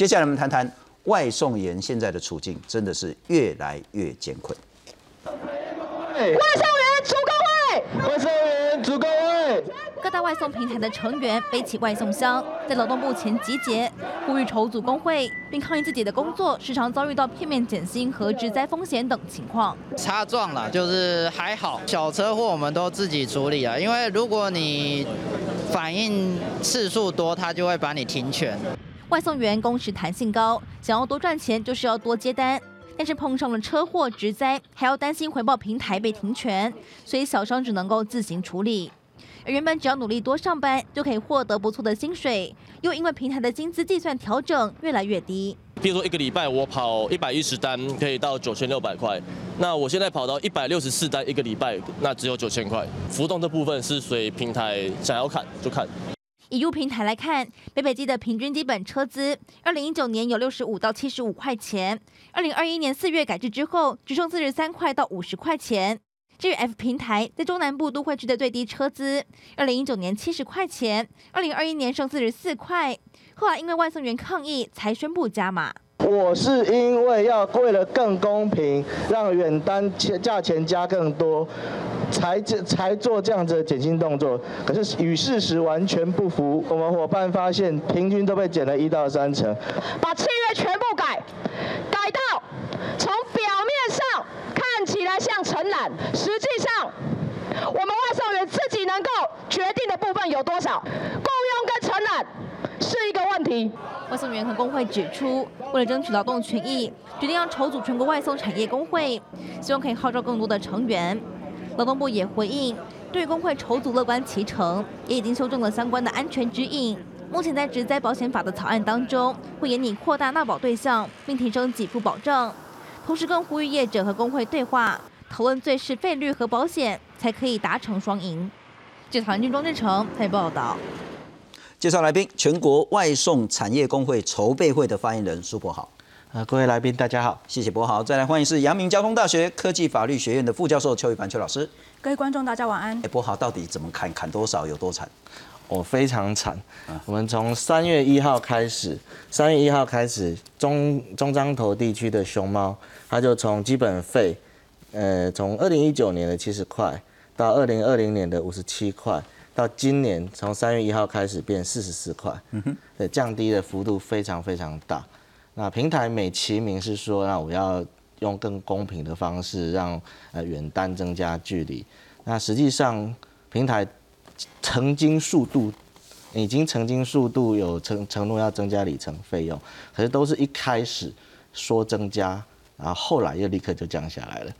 接下来我们谈谈外送员现在的处境，真的是越来越艰困。外送员出工会，外送员出工会，各大外送平台的成员背起外送箱，在劳动部前集结，呼吁筹组工会，并抗议自己的工作时常遭遇到片面减薪和职灾风险等情况。擦撞了，就是还好，小车祸我们都自己处理了，因为如果你反应次数多，他就会把你停权。外送员工时弹性高，想要多赚钱就是要多接单。但是碰上了车祸、职灾，还要担心回报平台被停权，所以小商只能够自行处理。而原本只要努力多上班就可以获得不错的薪水，又因为平台的薪资计算调整越来越低。比如说一个礼拜我跑一百一十单，可以到九千六百块。那我现在跑到一百六十四单一个礼拜，那只有九千块。浮动这部分是随平台想要砍就砍。以 U 平台来看，北北基的平均基本车资，二零一九年有六十五到七十五块钱，二零二一年四月改制之后，只剩四十三块到五十块钱。至于 F 平台，在中南部都会区的最低车资，二零一九年七十块钱，二零二一年剩四十四块，后来因为外送员抗议，才宣布加码。我是因为要为了更公平，让远单价钱加更多，才才做这样子的减薪动作。可是与事实完全不符，我们伙伴发现平均都被减了一到三成，把契约全部改，改到从表面上看起来像承揽，实际上我们外送员自己能够决定的部分有多少，雇佣跟承揽是一个问题。外送员和工会指出，为了争取劳动权益，决定要筹组全国外送产业工会，希望可以号召更多的成员。劳动部也回应，对工会筹组乐观其成，也已经修正了相关的安全指引。目前在职灾保险法的草案当中，会严拟扩大纳保对象，并提升给付保障，同时更呼吁业者和工会对话，讨论最适费率和保险，才可以达成双赢。记者唐军庄志成台报道。介绍来宾，全国外送产业工会筹备会的发言人苏博豪。啊，各位来宾大家好，谢谢博豪。再来欢迎是阳明交通大学科技法律学院的副教授邱宇凡邱老师。各位观众大家晚安。哎，博豪到底怎么砍？砍多少？有多惨？哦，非常惨。我们从三月一号开始，三月一号开始，中中彰投地区的熊猫，它就从基本费，呃，从二零一九年的七十块，到二零二零年的五十七块。到今年从三月一号开始变四十四块，对，降低的幅度非常非常大。那平台美其名是说，那我要用更公平的方式让呃远单增加距离。那实际上平台曾经速度已经曾经速度有承承诺要增加里程费用，可是都是一开始说增加，然后后来又立刻就降下来了。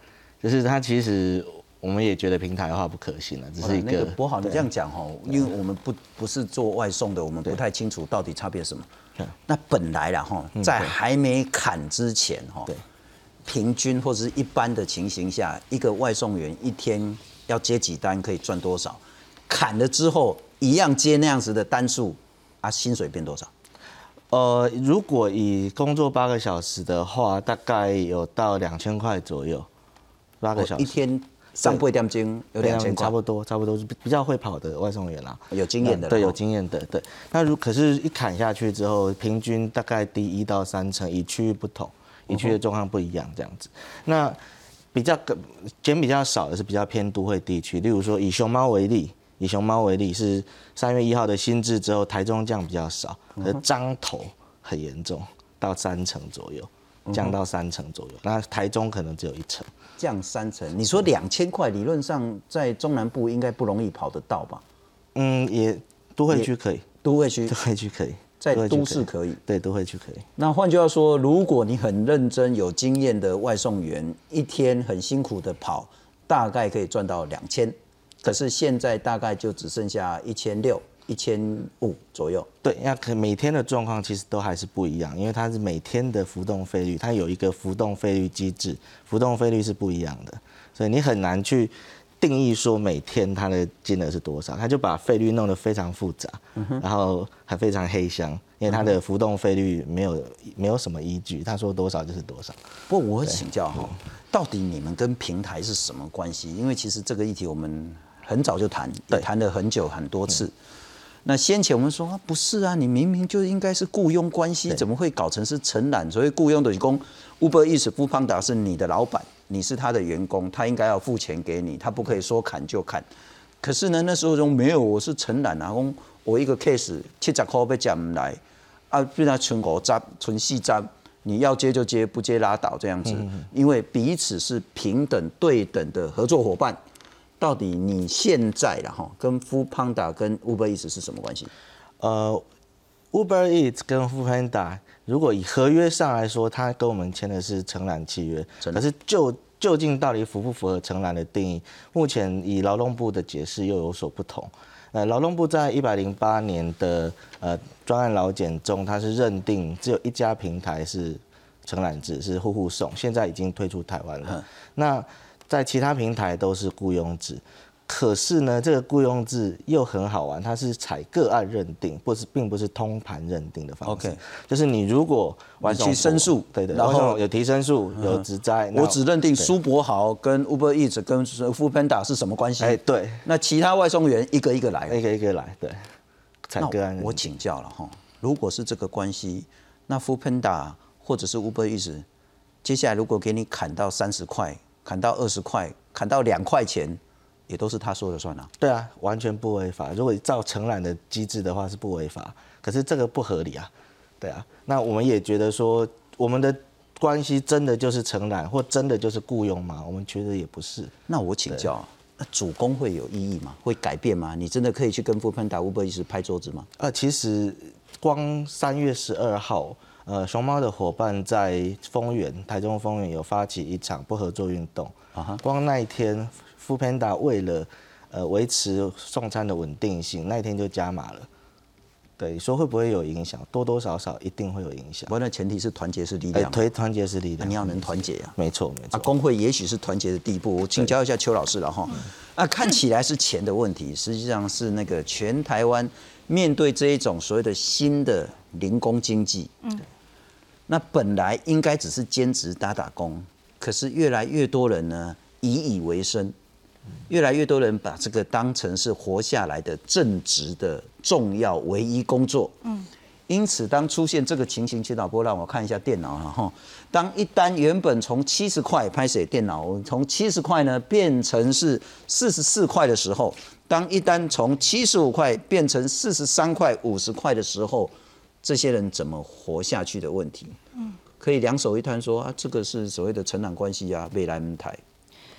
就是它其实。我们也觉得平台化不可行了，只是一个。不好，你这样讲哈，因为我们不不是做外送的，我们不太清楚到底差别什么。那本来啦哈，在还没砍之前哈，平均或者是一般的情形下，一个外送员一天要接几单，可以赚多少？砍了之后，一样接那样子的单数，啊，薪水变多少？呃，如果以工作八个小时的话，大概有到两千块左右，八个小时一天。上倍点金有两千差不多，差不多是比较会跑的外送员啦，有经验的，对，有经验的，对。那如可是，一砍下去之后，平均大概低一到三成，以区域不同，以区域的状况不一样，这样子。那比较减比较少的是比较偏都会地区，例如说以熊猫为例，以熊猫为例是三月一号的新制之后，台中降比较少，而彰头很严重，到三成左右，降到三成左右。那台中可能只有一成。降三成，你说两千块，理论上在中南部应该不容易跑得到吧？嗯，也都会区可以，都会区都会区可以，在都市可以，对，都会区可以。那换句话说，如果你很认真、有经验的外送员，一天很辛苦的跑，大概可以赚到两千，可是现在大概就只剩下一千六。一千五左右，对，那可每天的状况其实都还是不一样，因为它是每天的浮动费率，它有一个浮动费率机制，浮动费率是不一样的，所以你很难去定义说每天它的金额是多少，他就把费率弄得非常复杂，然后还非常黑箱，因为它的浮动费率没有没有什么依据，他说多少就是多少。不过我请教哈，到底你们跟平台是什么关系？因为其实这个议题我们很早就谈，对谈了很久很多次。那先前我们说啊，不是啊，你明明就应该是雇佣关系，怎么会搞成是承揽？所以雇佣的工，Uber Eats 富邦达是你的老板，你是他的员工，他应该要付钱给你，他不可以说砍就砍。可是呢，那时候中没有，我是承揽啊，我我一个 case 七十块被讲来，啊，变成存五张、存四张，你要接就接，不接拉倒这样子，因为彼此是平等对等的合作伙伴。到底你现在然后跟 Food Panda 跟 Uber Eats 是什么关系？呃，Uber Eats 跟 Food Panda 如果以合约上来说，他跟我们签的是承揽契约，可是就究竟到底符不符合承揽的定义？目前以劳动部的解释又有所不同。呃，劳动部在一百零八年的呃专案劳检中，它是认定只有一家平台是承揽制，是户户送，现在已经退出台湾了。那在其他平台都是雇佣制，可是呢，这个雇佣制又很好玩，它是采个案认定，不是并不是通盘认定的方式。OK，就是你如果完去申诉，对对，然后有提申诉，有职灾，我只认定苏博豪跟 Uber Eats 跟 Food Panda 是什么关系？哎，对，那其他外送员一个一个来，一个一个来，对，采个案。我请教了哈，如果是这个关系，那 Food Panda 或者是 Uber Eats，接下来如果给你砍到三十块。砍到二十块，砍到两块钱，也都是他说了算啊。对啊，完全不违法。如果照承揽的机制的话，是不违法。可是这个不合理啊。对啊，那我们也觉得说，我们的关系真的就是承揽，或真的就是雇佣吗？我们觉得也不是。那我请教，那主攻会有意义吗？会改变吗？你真的可以去跟富喷达乌波一直拍桌子吗？呃，其实光三月十二号。呃，熊猫的伙伴在丰原，台中丰原有发起一场不合作运动。啊哈，光那一天，Food Panda 为了呃维持送餐的稳定性，那一天就加码了。对，说会不会有影响？多多少少一定会有影响。不过那前提是团结是力量。推团结是力量，你要能团结呀。没错没错。啊，工会也许是团结的地步。我请教一下邱老师了哈。啊，看起来是钱的问题，实际上是那个全台湾面对这一种所谓的新的零工经济。嗯。那本来应该只是兼职打打工，可是越来越多人呢以以为生，越来越多人把这个当成是活下来的正职的重要唯一工作。嗯，因此当出现这个情形，请导播让我看一下电脑了哈。当一单原本从七十块拍写电脑从七十块呢变成是四十四块的时候，当一单从七十五块变成四十三块五十块的时候。这些人怎么活下去的问题，嗯，可以两手一摊说啊，这个是所谓的成长关系啊，未来门台。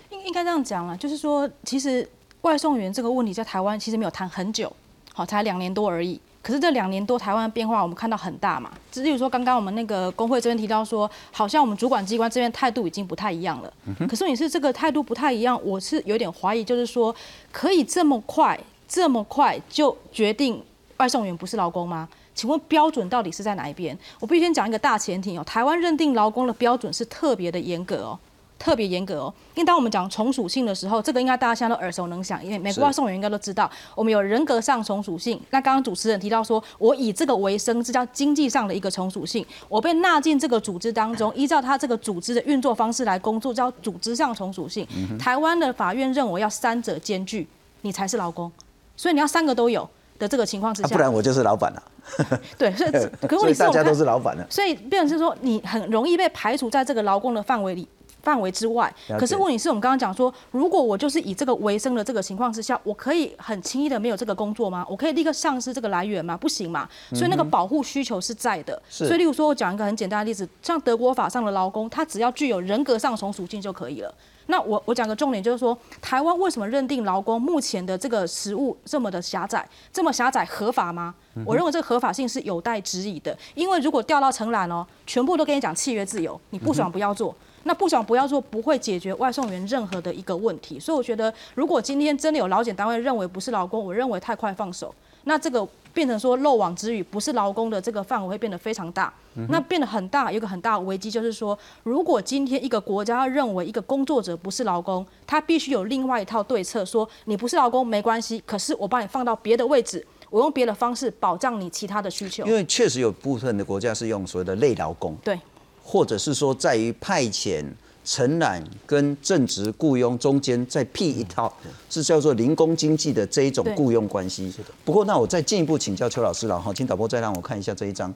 应应该这样讲了，就是说，其实外送员这个问题在台湾其实没有谈很久，好，才两年多而已。可是这两年多台湾的变化，我们看到很大嘛。就例如说，刚刚我们那个工会这边提到说，好像我们主管机关这边态度已经不太一样了。可是你是这个态度不太一样，我是有点怀疑，就是说，可以这么快这么快就决定外送员不是劳工吗？请问标准到底是在哪一边？我必须先讲一个大前提哦，台湾认定劳工的标准是特别的严格哦，特别严格哦。因为当我们讲从属性的时候，这个应该大家现在都耳熟能详，因为美国外送员应该都知道，我们有人格上从属性。那刚刚主持人提到说，我以这个为生，这叫经济上的一个从属性，我被纳进这个组织当中，依照他这个组织的运作方式来工作，叫组织上从属性。台湾的法院认为要三者兼具，你才是劳工，所以你要三个都有。的这个情况之下，不然我就是老板了。对，所以 所以大家都是老板了。所以变成是说，你很容易被排除在这个劳工的范围里范围之外。可是问题是我们刚刚讲说，如果我就是以这个为生的这个情况之下，我可以很轻易的没有这个工作吗？我可以立刻丧失这个来源吗？不行嘛。所以那个保护需求是在的。所以例如说，我讲一个很简单的例子，像德国法上的劳工，他只要具有人格上从属性就可以了。那我我讲个重点，就是说台湾为什么认定劳工目前的这个实务这么的狭窄，这么狭窄合法吗？我认为这个合法性是有待质疑的，因为如果掉到承揽哦，全部都跟你讲契约自由，你不爽不要做，那不爽不要做不会解决外送员任何的一个问题，所以我觉得如果今天真的有劳检单位认为不是劳工，我认为太快放手，那这个。变成说漏网之鱼，不是劳工的这个范围会变得非常大，那变得很大，有个很大的危机就是说，如果今天一个国家认为一个工作者不是劳工，他必须有另外一套对策，说你不是劳工没关系，可是我把你放到别的位置，我用别的方式保障你其他的需求。因为确实有部分的国家是用所谓的类劳工，对，或者是说在于派遣。承揽跟正职雇佣中间再辟一套，是叫做零工经济的这一种雇佣关系。不过，那我再进一步请教邱老师了哈，请导播再让我看一下这一张。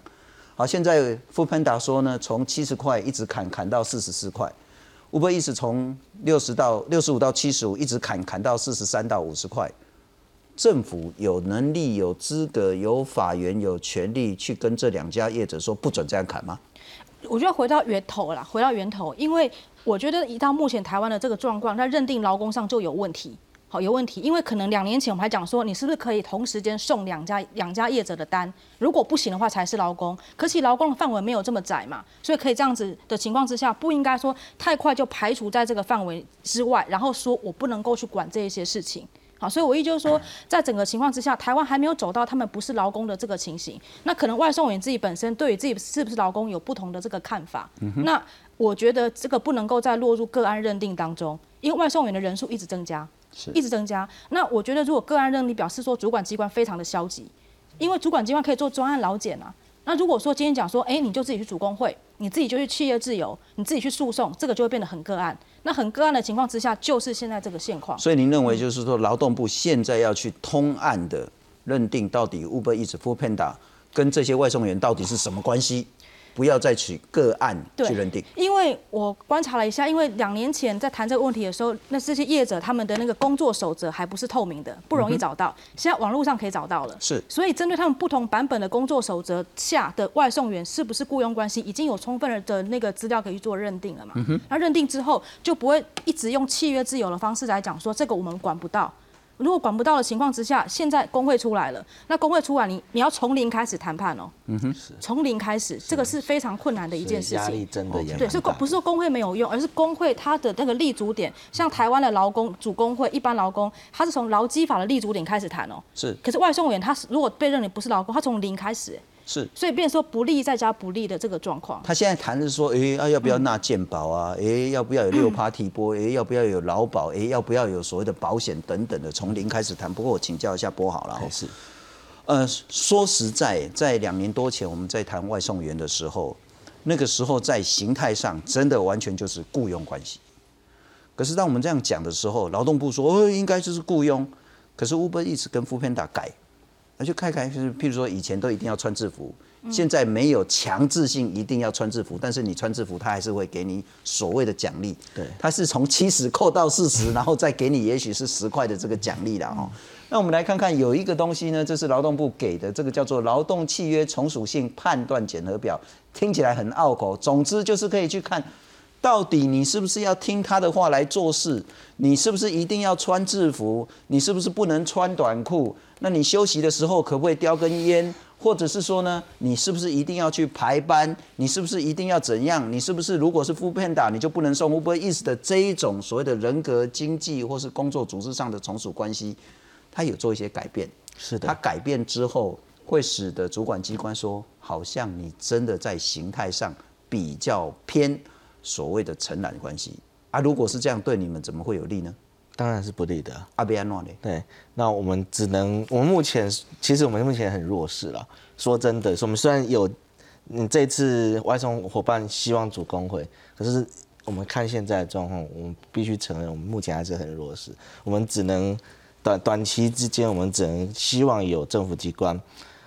好，现在富潘达说呢，从七十块一直砍砍到四十四块，Uber 一直从六十到六十五到七十五，一直砍砍到四十三到五十块。政府有能力、有资格、有法源、有权利去跟这两家业者说不准这样砍吗？我觉得回到源头了，回到源头，因为我觉得一到目前台湾的这个状况，在认定劳工上就有问题，好有问题，因为可能两年前我们还讲说，你是不是可以同时间送两家两家业者的单，如果不行的话才是劳工，可是劳工的范围没有这么窄嘛，所以可以这样子的情况之下，不应该说太快就排除在这个范围之外，然后说我不能够去管这一些事情。好，所以我意就是说，在整个情况之下，台湾还没有走到他们不是劳工的这个情形。那可能外送员自己本身对于自己是不是劳工有不同的这个看法。那我觉得这个不能够再落入个案认定当中，因为外送员的人数一直增加，一直增加。那我觉得如果个案认定表示说主管机关非常的消极，因为主管机关可以做专案劳检啊。那如果说今天讲说，哎，你就自己去主工会，你自己就去企业自由，你自己去诉讼，这个就会变得很个案。那很个案的情况之下，就是现在这个现况。所以您认为就是说，劳动部现在要去通案的认定，到底 Uber Eats、f o o Panda 跟这些外送员到底是什么关系？不要再取个案去认定，因为我观察了一下，因为两年前在谈这个问题的时候，那这些业者他们的那个工作守则还不是透明的，不容易找到。现在网络上可以找到了，是。所以针对他们不同版本的工作守则下的外送员是不是雇佣关系，已经有充分的那个资料可以去做认定了嘛？那认定之后就不会一直用契约自由的方式来讲说这个我们管不到。如果管不到的情况之下，现在工会出来了，那工会出来，你你要从零开始谈判哦。嗯哼，从零开始，这个是非常困难的一件事情。压力真的严。对，是工不是说工会没有用，而是工会它的那个立足点，像台湾的劳工主工会，一般劳工，他是从劳基法的立足点开始谈哦。是。可是外送员他如果被认为不是劳工，他从零开始。是，所以变说不利再加不利的这个状况。他现在谈的是说，哎，要要不要纳健保啊？哎，要不要有六趴提拨？哎，要不要有劳保？哎，要不要有所谓的保险等等的？从零开始谈。不过我请教一下波好了。是。呃，说实在，在两年多前我们在谈外送员的时候，那个时候在形态上真的完全就是雇佣关系。可是当我们这样讲的时候，劳动部说，哦，应该就是雇佣。可是 Uber 一直跟富片打改。那就看看，就是譬如说，以前都一定要穿制服，现在没有强制性一定要穿制服，但是你穿制服，他还是会给你所谓的奖励。对，他是从七十扣到四十，然后再给你也许是十块的这个奖励了哦。那我们来看看，有一个东西呢，这是劳动部给的，这个叫做劳动契约从属性判断检核表，听起来很拗口，总之就是可以去看。到底你是不是要听他的话来做事？你是不是一定要穿制服？你是不是不能穿短裤？那你休息的时候可不可以叼根烟？或者是说呢，你是不是一定要去排班？你是不是一定要怎样？你是不是如果是副片打，你就不能送？会不会意思的这一种所谓的人格、经济或是工作组织上的从属关系，他有做一些改变？是的。他改变之后，会使得主管机关说，好像你真的在形态上比较偏。所谓的承揽关系啊，如果是这样，对你们怎么会有利呢？当然是不利的。阿比安诺呢？对，那我们只能，我们目前其实我们目前很弱势了。说真的，我们虽然有，嗯，这次外送伙伴希望组工会，可是我们看现在的状况，我们必须承认，我们目前还是很弱势。我们只能短短期之间，我们只能希望有政府机关。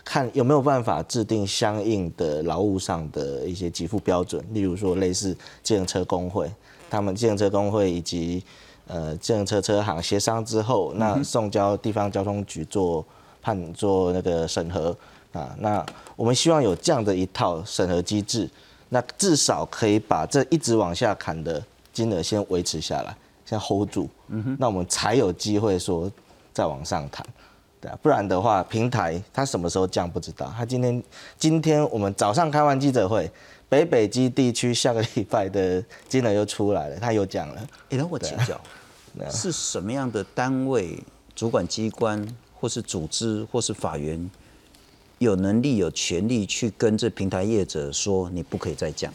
看有没有办法制定相应的劳务上的一些给付标准，例如说类似自行车工会，他们自行车工会以及呃自行车车行协商之后，那送交地方交通局做判做那个审核啊，那我们希望有这样的一套审核机制，那至少可以把这一直往下砍的金额先维持下来，先 hold 住，那我们才有机会说再往上谈。对啊，不然的话，平台它什么时候降不知道。它今天今天我们早上开完记者会，北北基地区下个礼拜的金额又出来了，它又降了。哎，那我请教，是什么样的单位、主管机关，或是组织，或是法源，有能力、有权利去跟这平台业者说你不可以再降？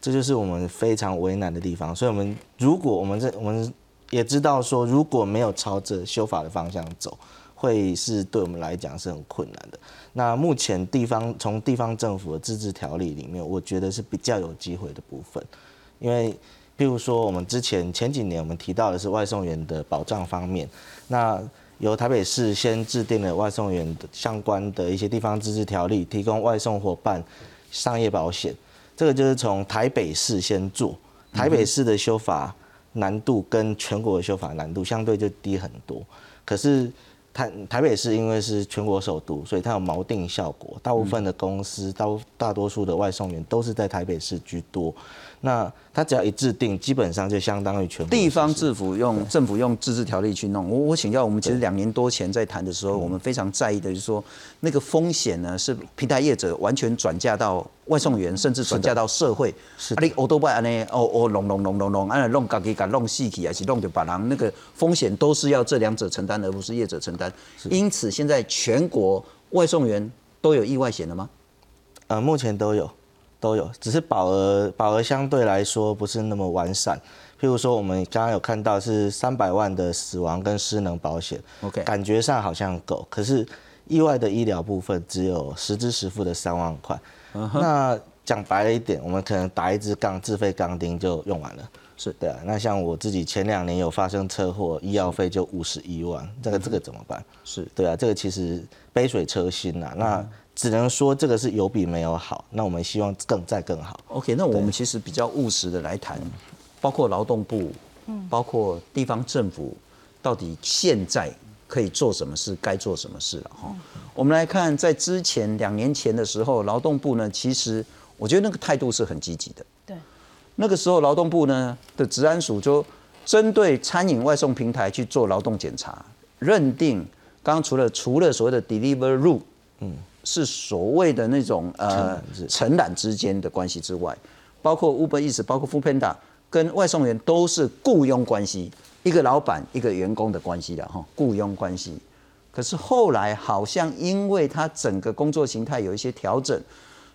这就是我们非常为难的地方。所以，我们如果我们这我们也知道说，如果没有朝着修法的方向走。会是对我们来讲是很困难的。那目前地方从地方政府的自治条例里面，我觉得是比较有机会的部分，因为譬如说我们之前前几年我们提到的是外送员的保障方面，那由台北市先制定了外送员的相关的一些地方自治条例，提供外送伙伴商业保险。这个就是从台北市先做，台北市的修法难度跟全国的修法难度相对就低很多。可是台台北市因为是全国首都，所以它有锚定效果，大部分的公司、大大多数的外送员都是在台北市居多。那他只要一制定，基本上就相当于全地方政府用政府用自治条例去弄。我我请教，我们其实两年多前在谈的时候，我们非常在意的就是说，那个风险呢是平台业者完全转嫁到外送员，甚至转嫁到社会。是。啊，你欧多拜安呢？哦哦，弄弄弄弄弄，啊弄自己甲弄死去，还是弄就把人那个风险都是要这两者承担，而不是业者承担。因此，现在全国外送员都有意外险了吗？呃，目前都有。都有，只是保额保额相对来说不是那么完善。譬如说，我们刚刚有看到是三百万的死亡跟失能保险，OK，感觉上好像够，可是意外的医疗部分只有实支实付的三万块。那讲白了一点，我们可能打一支钢自费钢钉就用完了。是对啊，那像我自己前两年有发生车祸，医药费就五十一万，这个这个怎么办？是对啊，这个其实杯水车薪呐。那只能说这个是有比没有好，那我们希望更再更好。OK，那我们其实比较务实的来谈，包括劳动部，嗯，包括地方政府，到底现在可以做什么事，该做什么事了哈。我们来看，在之前两年前的时候，劳动部呢，其实我觉得那个态度是很积极的。对，那个时候劳动部呢的治安署就针对餐饮外送平台去做劳动检查，认定刚刚除了除了所谓的 deliver rule，嗯。是所谓的那种呃承揽之间的关系之外，包括 Uber Eats、包括 Foodpanda 跟外送员都是雇佣关系，一个老板一个员工的关系的哈，雇佣关系。可是后来好像因为他整个工作形态有一些调整，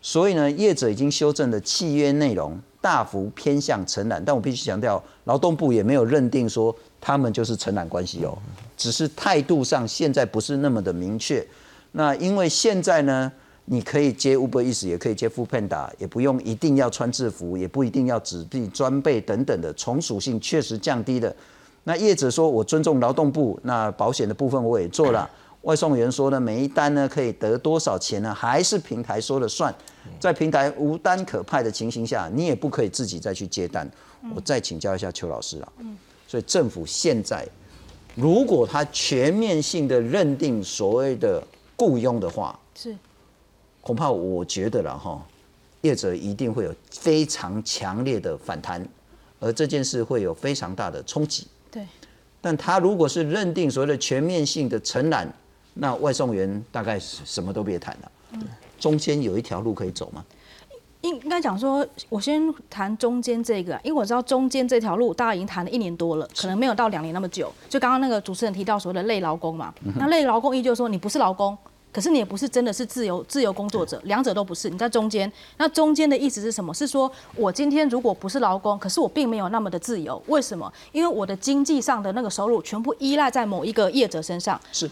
所以呢，业者已经修正了契约内容大幅偏向承揽。但我必须强调，劳动部也没有认定说他们就是承揽关系哦，只是态度上现在不是那么的明确。那因为现在呢，你可以接 Uber Eats，也可以接 f o o Panda，也不用一定要穿制服，也不一定要纸币装备等等的，从属性确实降低了。那业者说我尊重劳动部，那保险的部分我也做了。外送员说呢，每一单呢可以得多少钱呢？还是平台说了算。在平台无单可派的情形下，你也不可以自己再去接单。我再请教一下邱老师了。所以政府现在如果他全面性的认定所谓的雇佣的话是，恐怕我觉得了哈，业者一定会有非常强烈的反弹，而这件事会有非常大的冲击。对，但他如果是认定所谓的全面性的承揽，那外送员大概什么都别谈了。嗯，中间有一条路可以走吗？应应该讲说，我先谈中间这个，因为我知道中间这条路大家已经谈了一年多了，可能没有到两年那么久。就刚刚那个主持人提到所谓的累劳工嘛，那累劳工依旧说你不是劳工，可是你也不是真的是自由自由工作者，两者都不是，你在中间。那中间的意思是什么？是说我今天如果不是劳工，可是我并没有那么的自由，为什么？因为我的经济上的那个收入全部依赖在某一个业者身上。是。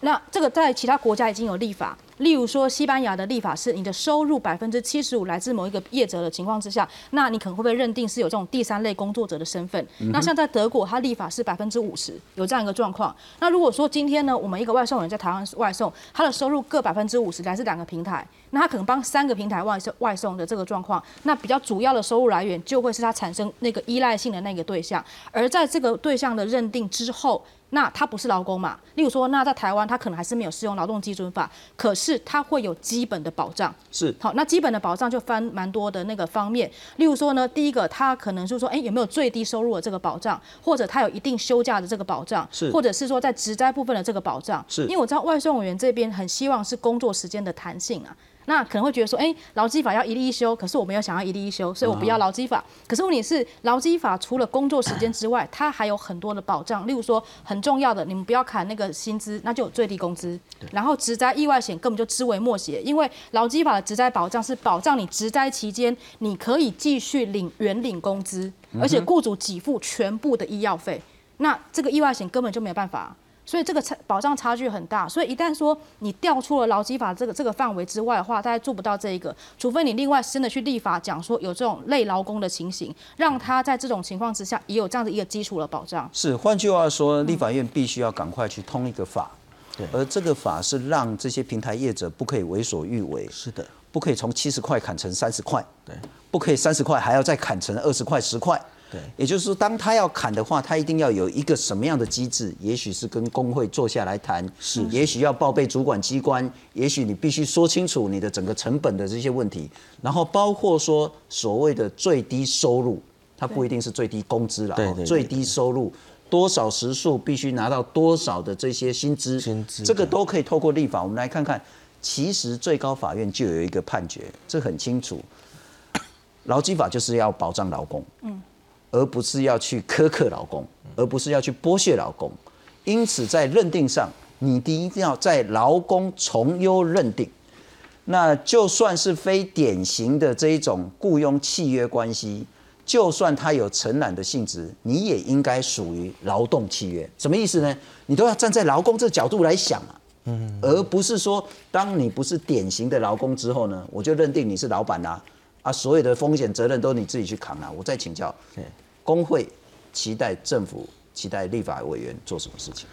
那这个在其他国家已经有立法。例如说，西班牙的立法是你的收入百分之七十五来自某一个业者的情况之下，那你可能会被认定是有这种第三类工作者的身份。那像在德国，它立法是百分之五十，有这样一个状况。那如果说今天呢，我们一个外送人在台湾外送，他的收入各百分之五十来自两个平台，那他可能帮三个平台外送外送的这个状况，那比较主要的收入来源就会是他产生那个依赖性的那个对象。而在这个对象的认定之后，那他不是劳工嘛？例如说，那在台湾他可能还是没有适用劳动基准法，可是他会有基本的保障。是好，那基本的保障就分蛮多的那个方面。例如说呢，第一个他可能是说，哎，有没有最低收入的这个保障，或者他有一定休假的这个保障，是，或者是说在职灾部分的这个保障。是，因为我知道外送员这边很希望是工作时间的弹性啊。那可能会觉得说，哎，劳基法要一例一休，可是我没有想要一例一休，所以我不要劳基法。可是问题是，劳基法除了工作时间之外，它还有很多的保障，例如说很重要的，你们不要砍那个薪资，那就有最低工资。然后职灾意外险根本就知微末节，因为劳基法的职灾保障是保障你职灾期间你可以继续领原领工资，而且雇主给付全部的医药费。那这个意外险根本就没有办法。所以这个差保障差距很大。所以一旦说你调出了劳基法这个这个范围之外的话，大家做不到这一个，除非你另外真的去立法讲说有这种类劳工的情形，让他在这种情况之下也有这样的一个基础的保障。是，换句话说，立法院必须要赶快去通一个法。对，而这个法是让这些平台业者不可以为所欲为，是的，不可以从七十块砍成三十块，对，不可以三十块还要再砍成二十块、十块，对，也就是说，当他要砍的话，他一定要有一个什么样的机制？也许是跟工会坐下来谈，是，也许要报备主管机关，也许你必须说清楚你的整个成本的这些问题，然后包括说所谓的最低收入，它不一定是最低工资了，对，最低收入。多少时数必须拿到多少的这些薪资，薪资这个都可以透过立法。我们来看看，其实最高法院就有一个判决，这很清楚。劳基法就是要保障劳工，嗯，而不是要去苛刻劳工，而不是要去剥削劳工。因此，在认定上，你第一定要在劳工从优认定。那就算是非典型的这一种雇佣契约关系。就算它有承揽的性质，你也应该属于劳动契约。什么意思呢？你都要站在劳工这个角度来想啊，嗯，而不是说，当你不是典型的劳工之后呢，我就认定你是老板啦，啊，所有的风险责任都你自己去扛啊。我再请教，工会期待政府、期待立法委员做什么事情？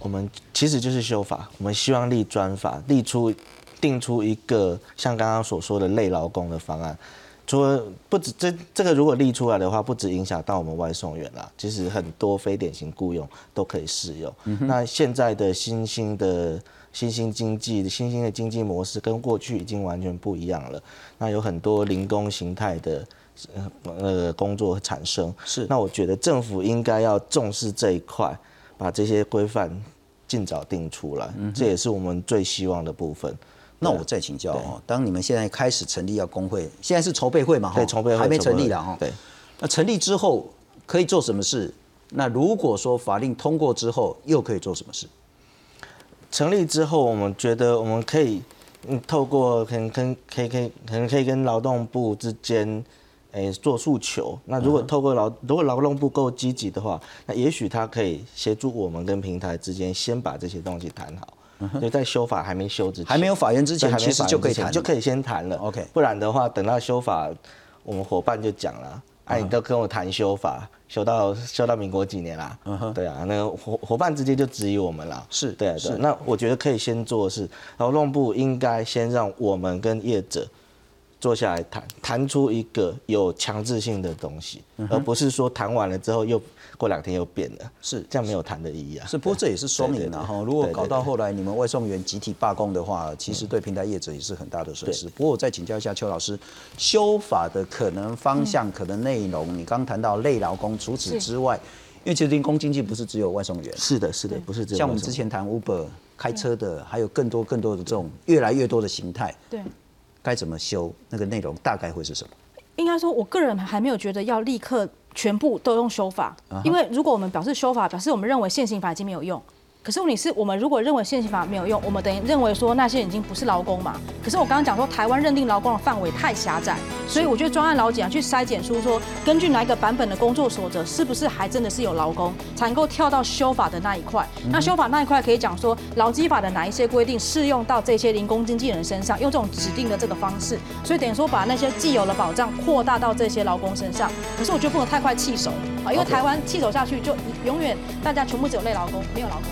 我们其实就是修法，我们希望立专法，立出定出一个像刚刚所说的类劳工的方案。除了不止这这个如果立出来的话，不止影响到我们外送员啦，其实很多非典型雇佣都可以适用。那现在的新兴的新兴经济、新兴的经济模式跟过去已经完全不一样了。那有很多零工形态的呃工作产生。是。那我觉得政府应该要重视这一块，把这些规范尽早定出来。嗯这也是我们最希望的部分。那我再请教哦，当你们现在开始成立要工会，现在是筹备会嘛？对，筹备会还没成立了哈。对，那成立之后可以做什么事？那如果说法令通过之后，又可以做什么事？成立之后，我们觉得我们可以，嗯，透过可能跟可以可以可能可以跟劳动部之间，诶，做诉求。那如果透过劳如果劳动部够积极的话，那也许他可以协助我们跟平台之间先把这些东西谈好。就在修法还没修之前，还没有法院之前，其实就可以谈，就可以先谈了。OK，不然的话，等到修法，我们伙伴就讲了，哎，你都跟我谈修法，修到修到民国几年啦？嗯哼，对啊，那个伙伙伴直接就质疑我们了。是，对啊对。那我觉得可以先做的是，劳动部应该先让我们跟业者。坐下来谈，谈出一个有强制性的东西，而不是说谈完了之后又过两天又变了，是这样没有谈的意义啊。是，不过这也是双赢啊哈。如果搞到后来你们外送员集体罢工的话，其实对平台业者也是很大的损失。不过我再请教一下邱老师，修法的可能方向、可能内容，你刚谈到累劳工，除此之外，因为其实零工经济不是只有外送员，是的，是的，不是只有像我们之前谈 Uber 开车的，还有更多更多的这种越来越多的形态。对。该怎么修？那个内容大概会是什么？应该说，我个人还没有觉得要立刻全部都用修法，因为如果我们表示修法，表示我们认为现行法已经没有用。可是问题是我们如果认为现行法没有用，我们等于认为说那些已经不是劳工嘛？可是我刚刚讲说台湾认定劳工的范围太狭窄，所以我觉得专案劳检去筛检出说，根据哪一个版本的工作守则，是不是还真的是有劳工，才能够跳到修法的那一块？那修法那一块可以讲说劳基法的哪一些规定适用到这些零工经纪人身上，用这种指定的这个方式，所以等于说把那些既有的保障扩大到这些劳工身上。可是我觉得不能太快弃守啊，因为台湾弃守下去就永远大家全部只有累劳工，没有劳工。